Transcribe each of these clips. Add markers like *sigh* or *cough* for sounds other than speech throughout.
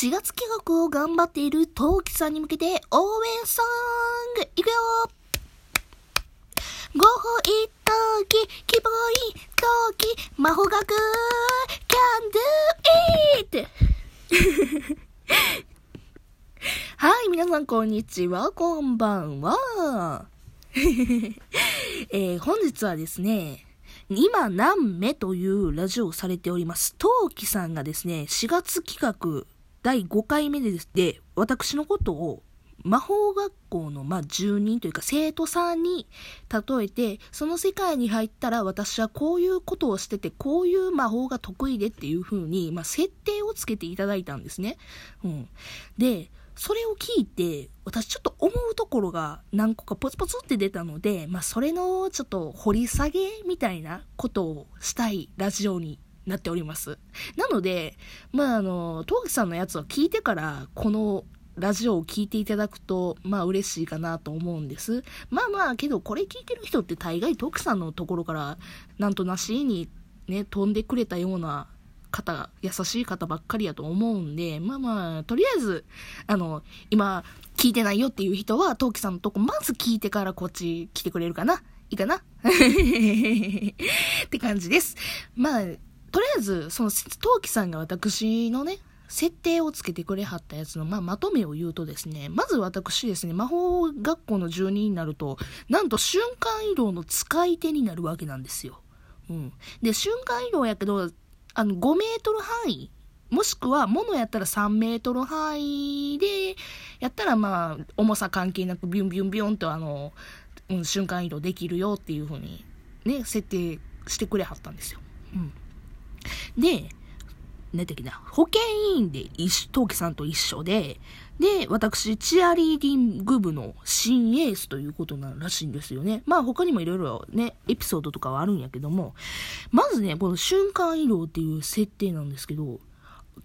4月企画を頑張っているトウキさんに向けて応援ソングいくよごほいとき、希望いとき、魔法学 can do it! はい、皆さんこんにちは、こんばんは。えー、本日はですね、今何目というラジオをされております、トウキさんがですね、4月企画第5回目でで、私のことを魔法学校の、まあ、住人というか生徒さんに例えて、その世界に入ったら私はこういうことをしてて、こういう魔法が得意でっていう風に、まあ、設定をつけていただいたんですね。うん。で、それを聞いて、私ちょっと思うところが何個かポツポツって出たので、まあ、それのちょっと掘り下げみたいなことをしたいラジオになっております。なので、まあ、あの、ト木さんのやつを聞いてから、このラジオを聞いていただくと、まあ嬉しいかなと思うんです。まあまあ、けどこれ聞いてる人って大概徳さんのところから、なんとなしにね、飛んでくれたような方、優しい方ばっかりやと思うんで、まあまあ、とりあえず、あの、今、聞いてないよっていう人は、トウキさんのとこ、まず聞いてからこっち来てくれるかな？いいかな？*laughs* って感じです。まあ、とりあえず、その、陶器さんが私のね、設定をつけてくれはったやつの、まあ、まとめを言うとですね、まず私ですね、魔法学校の住人になると、なんと瞬間移動の使い手になるわけなんですよ。うん。で、瞬間移動やけど、あの、5メートル範囲、もしくは、物やったら3メートル範囲で、やったらまあ、重さ関係なくビュンビュンビュンとあの、うん、瞬間移動できるよっていう風に、ね、設定してくれはったんですよ。うん。で、何てっけな、保健委員で一、陶器さんと一緒で、で、私、チアリーディング部の新エースということならしいんですよね。まあ他にもいろいろね、エピソードとかはあるんやけども、まずね、この瞬間移動っていう設定なんですけど、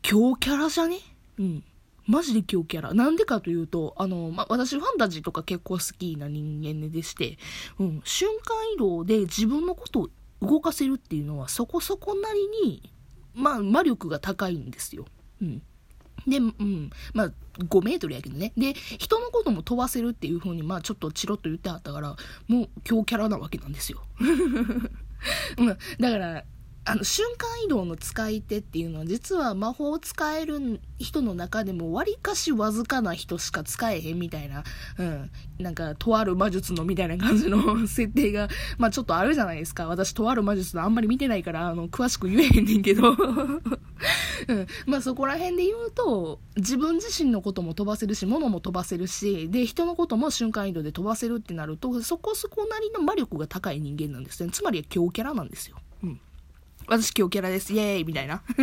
強キャラじゃね？うん。マジで強キャラ。なんでかというと、あの、ま、私ファンタジーとか結構好きな人間でして、うん、瞬間移動で自分のことを動かせるっていうのはそこそこなりに、まあ、魔力が高いんですよ。うん。で、うん。まあ、5メートルやけどね。で、人のことも飛ばせるっていう風に、まあ、ちょっとチロッと言ってはったから、もう強キャラなわけなんですよ。*laughs* うん。だから、あの、瞬間移動の使い手っていうのは実は魔法を使える人の中でも割かしわずかな人しか使えへんみたいな、うん。なんか、とある魔術のみたいな感じの設定が、*laughs* まあちょっとあるじゃないですか。私、とある魔術のあんまり見てないから、あの、詳しく言えへんねんけど。*laughs* うん。まあそこら辺で言うと、自分自身のことも飛ばせるし、物も飛ばせるし、で、人のことも瞬間移動で飛ばせるってなると、そこそこなりの魔力が高い人間なんですね。つまり強キャラなんですよ。私今日キャラです、イエーイ。みたいな。*laughs*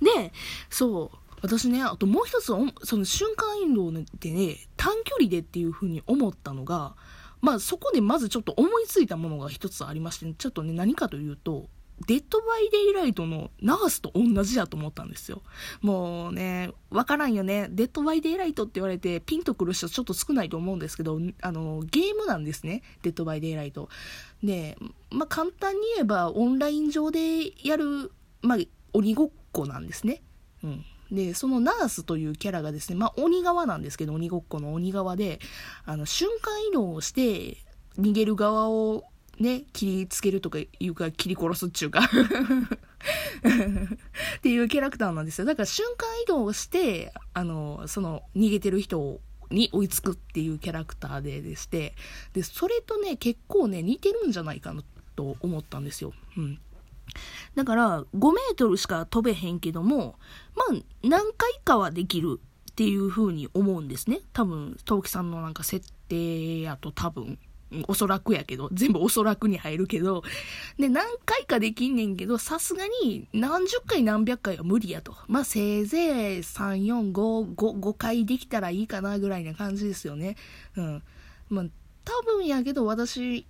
で、そう、私ね、あともう一つ、その瞬間移動でね、短距離でっていう風に思ったのが、まあそこでまずちょっと思いついたものが一つありまして、ちょっとね、何かというと、デッドバイデイライトのナースと同じやと思ったんですよ。もうね、わからんよね。デッドバイデイライトって言われてピンとくる人ちょっと少ないと思うんですけど、あの、ゲームなんですね。デッドバイデイライト。で、まあ、簡単に言えばオンライン上でやる、まあ、鬼ごっこなんですね。うん。で、そのナースというキャラがですね、まあ、鬼側なんですけど、鬼ごっこの鬼側で、あの、瞬間移動をして、逃げる側をね、切りつけるとかいうか、切り殺すっちゅうか *laughs* っていうキャラクターなんですよ。だから瞬間移動して、あの、その、逃げてる人に追いつくっていうキャラクターででして、で、それとね、結構ね、似てるんじゃないかなと思ったんですよ。うん。だから、5メートルしか飛べへんけども、まあ、何回かはできるっていう風に思うんですね。多分、陶器さんのなんか設定やと多分。おそらくやけど、全部おそらくに入るけど、で、何回かできんねんけど、さすがに何十回何百回は無理やと。まあ、せいぜい3、4、5、5、5回できたらいいかなぐらいな感じですよね。うん。まあ、多分やけど私、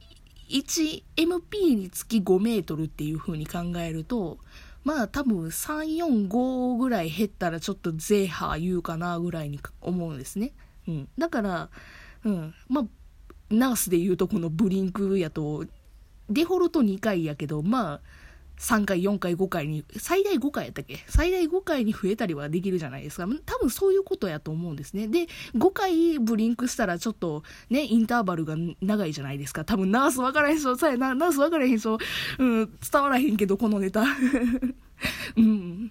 1MP につき5メートルっていう風に考えると、まあ多分3、4、5ぐらい減ったらちょっとゼーハー言うかなぐらいに思うんですね。うん。だから、うん。まあナースで言うとこのブリンクやと、デフォルト2回やけど、まあ、3回、4回、5回に、最大5回やったっけ？最大5回に増えたりはできるじゃないですか。多分そういうことやと思うんですね。で、5回ブリンクしたらちょっとね、インターバルが長いじゃないですか。多分ナース分からへん人、さえナース分からへん人、うん、伝わらへんけど、このネタ。*laughs* うん。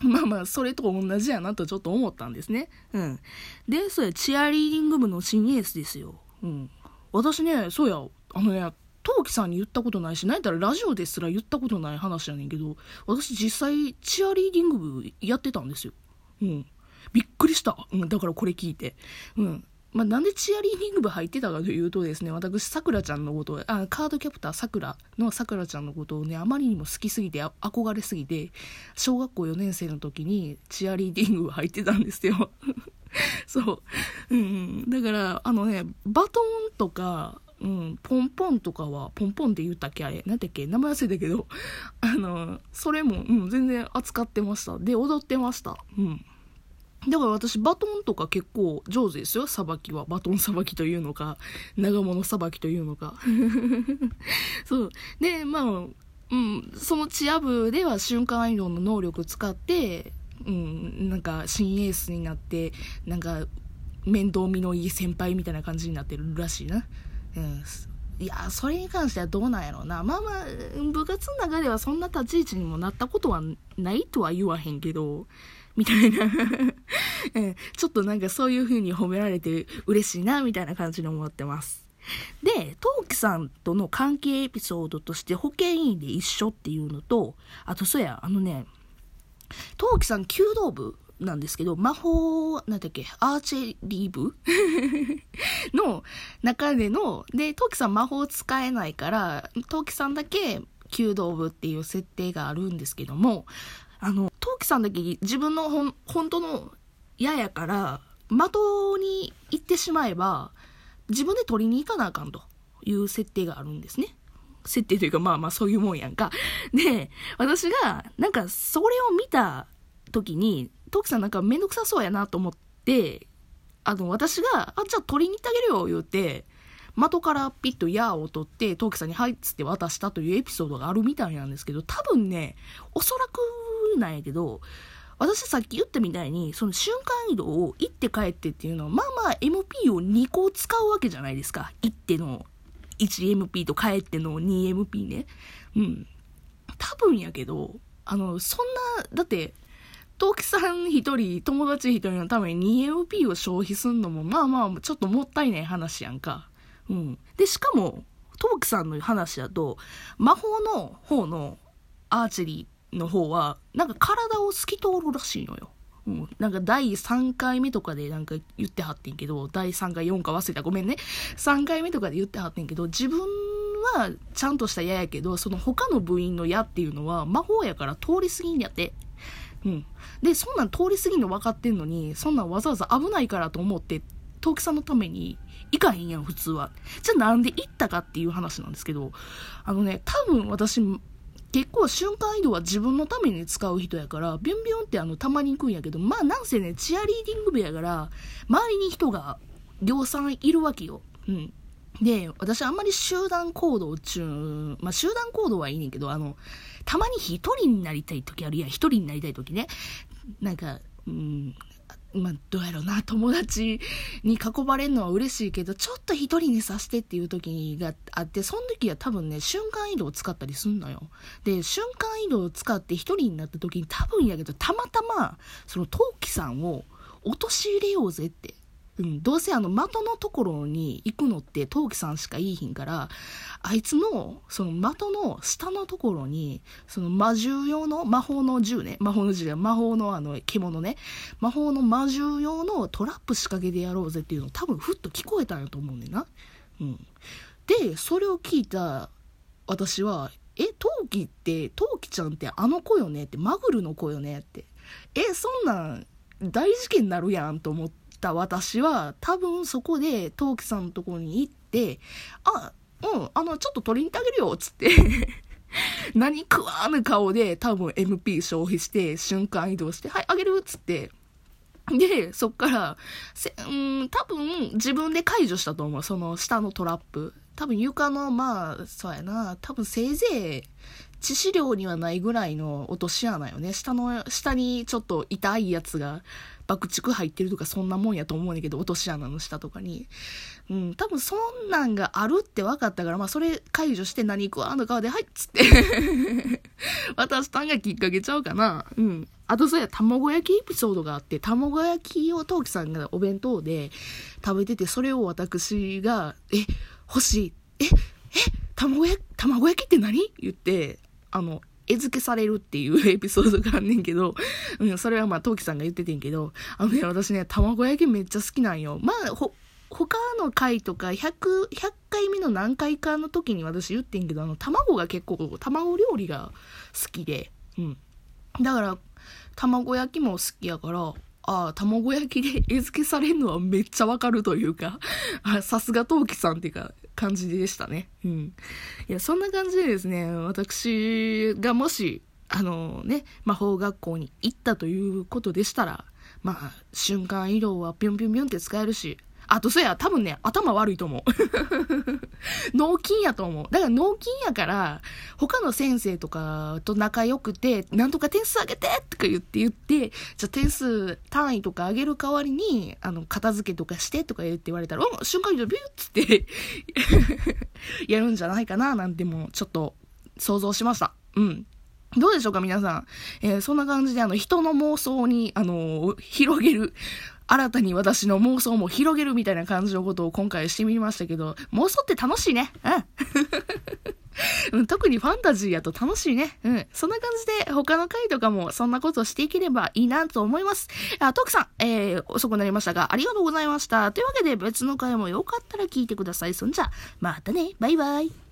まあまあ、それと同じやなとちょっと思ったんですね。うん。で、それ、チアリーディング部の新エースですよ。うん。私ね、そうや、あのね、陶器さんに言ったことないし、なんやったらラジオですら言ったことない話やねんけど、私実際チアリーディング部やってたんですよ。うん。びっくりした。うん、だからこれ聞いて。うん。まあ、なんでチアリーディング部入ってたかというとですね、私、さくらちゃんのこと、あ、カードキャプターさくらのさくらちゃんのことをね、あまりにも好きすぎて、憧れすぎて、小学校4年生の時にチアリーディング部入ってたんですよ。*laughs* そう。うん、だから、あのね、バトンとか、うん、ポンポンとかは、ポンポンって言ったっけあれ、なんだっけ名前忘れたけど、あの、それも、うん、全然扱ってました。で、踊ってました。うん。だから私バトンとか結構上手ですよ、さばきは。バトンさばきというのか、長物さばきというのか。*laughs* そう。で、まあ、うん、そのチア部では瞬間移動の能力使って、うん、なんか新エースになって、なんか面倒見のいい先輩みたいな感じになってるらしいな。うん。いや、それに関してはどうなんやろうな。まあまあ、部活の中ではそんな立ち位置にもなったことはないとは言わへんけど、みたいな *laughs* ちょっとなんかそういう風に褒められて嬉しいな、みたいな感じに思ってます。で、トウキさんとの関係エピソードとして保健委員で一緒っていうのと、あとそうや、あのね、トウキさん弓道部なんですけど、魔法、なんだっけ、アーチェリー部 *laughs* の中での、で、トウキさん魔法使えないから、トウキさんだけ弓道部っていう設定があるんですけども、あの、トウキさんだけ自分のほん、本当の矢やから、的に行ってしまえば、自分で取りに行かなあかんという設定があるんですね。設定というか、まあまあそういうもんやんか。*laughs* で、私が、なんかそれを見た時に、トウキさんなんかめんどくさそうやなと思って、あの、私が、あ、じゃあ取りに行ってあげるよ、言うて、的からピッと矢を取って、トウキさんにはいっつって渡したというエピソードがあるみたいなんですけど、多分ね、おそらくなんやけど、私さっき言ったみたいに、その瞬間移動を行って帰ってっていうのは、まあまあ MP を2個使うわけじゃないですか。行っての 1MP と帰っての 2MP ね。うん。多分やけど、あの、そんな、だって、トウキさん一人、友達一人のために 2MP を消費すんのも、まあまあ、ちょっともったいない話やんか。うん。で、しかも、トウキさんの話だと、魔法の方のアーチェリーの方は、なんか体を透き通るらしいのよ。うん、なんか第3回目とかでなんか言ってはってんけど、第3回4か忘れた。ごめんね。3回目とかで言ってはってんけど、自分はちゃんとした矢やけど、その他の部員の矢っていうのは魔法やから通り過ぎんやって。うん。で、そんなん通り過ぎんの分かってんのに、そんなんわざわざ危ないからと思って、陶器さんのために行かへんやん、普通は。じゃあなんで行ったかっていう話なんですけど、あのね、多分私、結構瞬間移動は自分のために使う人やから、ビュンビュンってあの、たまに行くんやけど、まあなんせね、チアリーディング部やから、周りに人が量産いるわけよ。うん。で、私あんまり集団行動中、まあ集団行動はいいねんけど、あの、たまに一人になりたい時あるや、一人になりたい時ね。なんか、うん、まあ、どうやろうな、友達に囲まれるのは嬉しいけど、ちょっと一人にさせてっていう時があって、その時は多分ね、瞬間移動を使ったりすんのよ。で、瞬間移動を使って一人になった時に多分やけど、たまたま、その、陶器さんを陥れようぜってうん、どうせあの的のところに行くのって陶器さんしかいいひんから、あいつの、その的の下のところに、その魔獣用の魔法の銃ね、魔法の銃や魔法のあの獣ね、魔法の魔獣用のトラップ仕掛けでやろうぜっていうの多分ふっと聞こえたんやと思うねんな。うん。で、それを聞いた私は、え、陶器って、陶器ちゃんってあの子よねって、マグルの子よねって。え、そんなん大事件になるやんと思って、た私は、多分そこで、陶器さんのとこに行って、あ、うん、あの、ちょっと取りに行ってあげるよ、つって *laughs* 何食わぬ顔で多分 MP 消費して瞬間移動して、はい、あげるつって。で、そっから、せうん、多分自分で解除したと思う。その下のトラップ。多分床の、まあ、そうやな。多分せいぜい致死量にはないぐらいの落とし穴よね。下の、下にちょっと痛いやつが爆竹入ってるとかそんなもんやと思うんだけど、落とし穴の下とかに。うん、多分そんなんがあるって分かったから、まあそれ解除して何食わんのかで、はいっつって *laughs* 渡したんがきっかけちゃうかな。うん。あとそうや、卵焼きエピソードがあって、卵焼きをトウキさんがお弁当で食べてて、それを私が、え、欲しい。え、え、卵焼き、卵焼きって何？言って、あの、餌付けされるっていう *laughs* エピソードがあんねんけど、うん、それはまあ、トウキさんが言っててんけど、あのね、私ね、卵焼きめっちゃ好きなんよ。まあ、ほ、他の回とか100、100回目の何回かの時に私言ってんけど、あの、卵が結構、卵料理が好きで、うん。だから、卵焼きも好きやから、ああ、卵焼きで餌付けされるのはめっちゃわかるというか、さすが陶器さんっていうか、感じでしたね。うん。いや、そんな感じでですね、私がもし、あのね、魔法学校に行ったということでしたら、まあ、瞬間移動はピョンピョンピョンって使えるし、あとそうや、多分ね、頭悪いと思う。*laughs* 脳筋やと思う。だから脳筋やから、他の先生とかと仲良くて、なんとか点数上げてとか言って言って、じゃ点数単位とか上げる代わりに、あの、片付けとかしてとか言って言われたら、うん、瞬間移動ビューっつって *laughs* やるんじゃないかな、なんてもちょっと想像しました。うん。どうでしょうか、皆さん。えー、そんな感じで、あの、人の妄想に、あのー、広げる、新たに私の妄想も広げるみたいな感じのことを今回してみましたけど、妄想って楽しいね。うん。*laughs* 特にファンタジーやと楽しいね。うん。そんな感じで他の回とかもそんなことをしていければいいなと思います。あ、トークさん、えー、遅くなりましたが、ありがとうございました。というわけで別の回もよかったら聞いてください。そんじゃ、またね。バイバイ。